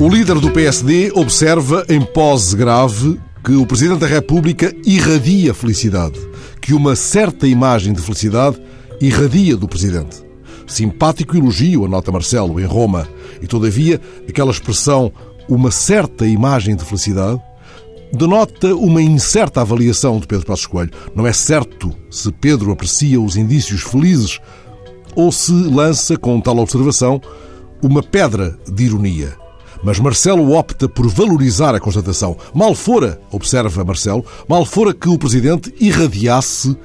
O líder do PSD observa em pose grave que o Presidente da República irradia felicidade, que uma certa imagem de felicidade irradia do Presidente. Simpático elogio, anota Marcelo, em Roma, e todavia aquela expressão uma certa imagem de felicidade denota uma incerta avaliação de Pedro Passos Coelho. Não é certo se Pedro aprecia os indícios felizes ou se lança, com tal observação, uma pedra de ironia. Mas Marcelo opta por valorizar a constatação. Mal fora, observa Marcelo, mal fora que o Presidente irradiasse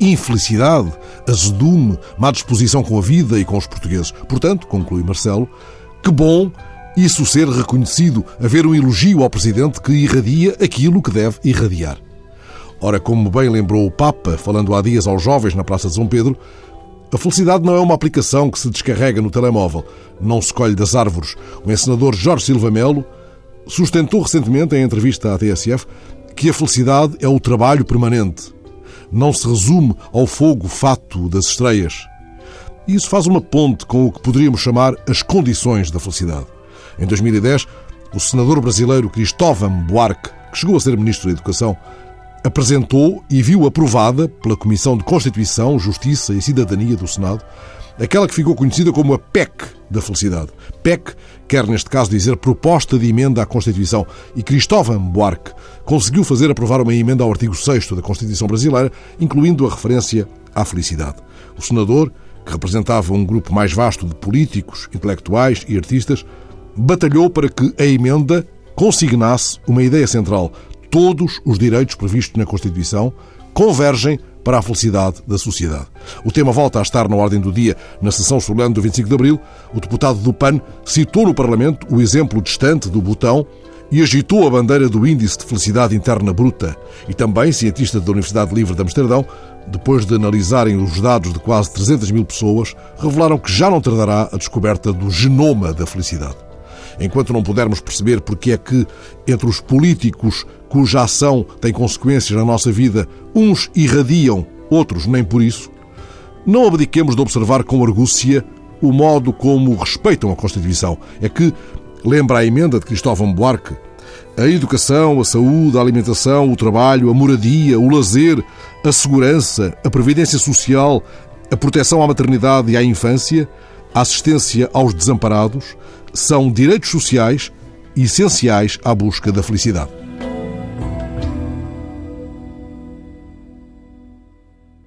infelicidade, azedume, má disposição com a vida e com os portugueses. Portanto, conclui Marcelo, que bom isso ser reconhecido, haver um elogio ao Presidente que irradia aquilo que deve irradiar. Ora, como bem lembrou o Papa, falando há dias aos jovens na Praça de São Pedro, a felicidade não é uma aplicação que se descarrega no telemóvel, não se colhe das árvores. O encenador Jorge Silva Melo sustentou recentemente, em entrevista à TSF, que a felicidade é o trabalho permanente. Não se resume ao fogo fato das estreias. Isso faz uma ponte com o que poderíamos chamar as condições da felicidade. Em 2010, o senador brasileiro Cristóvão Buarque, que chegou a ser ministro da Educação, apresentou e viu aprovada pela Comissão de Constituição, Justiça e Cidadania do Senado aquela que ficou conhecida como a PEC da felicidade. PEC quer, neste caso, dizer proposta de emenda à Constituição. E Cristóvão Buarque conseguiu fazer aprovar uma emenda ao artigo 6 da Constituição brasileira, incluindo a referência à felicidade. O senador, que representava um grupo mais vasto de políticos, intelectuais e artistas, batalhou para que a emenda consignasse uma ideia central. Todos os direitos previstos na Constituição convergem para a felicidade da sociedade. O tema volta a estar na ordem do dia na sessão solene do 25 de abril. O deputado do PAN citou no Parlamento o exemplo distante do botão e agitou a bandeira do Índice de Felicidade Interna Bruta. E também, cientistas da Universidade Livre de Amsterdão, depois de analisarem os dados de quase 300 mil pessoas, revelaram que já não tardará a descoberta do genoma da felicidade. Enquanto não pudermos perceber porque é que, entre os políticos cuja ação tem consequências na nossa vida, uns irradiam, outros nem por isso, não abdiquemos de observar com argúcia o modo como respeitam a Constituição. É que, lembra a emenda de Cristóvão Buarque, a educação, a saúde, a alimentação, o trabalho, a moradia, o lazer, a segurança, a previdência social, a proteção à maternidade e à infância, a assistência aos desamparados, são direitos sociais essenciais à busca da felicidade.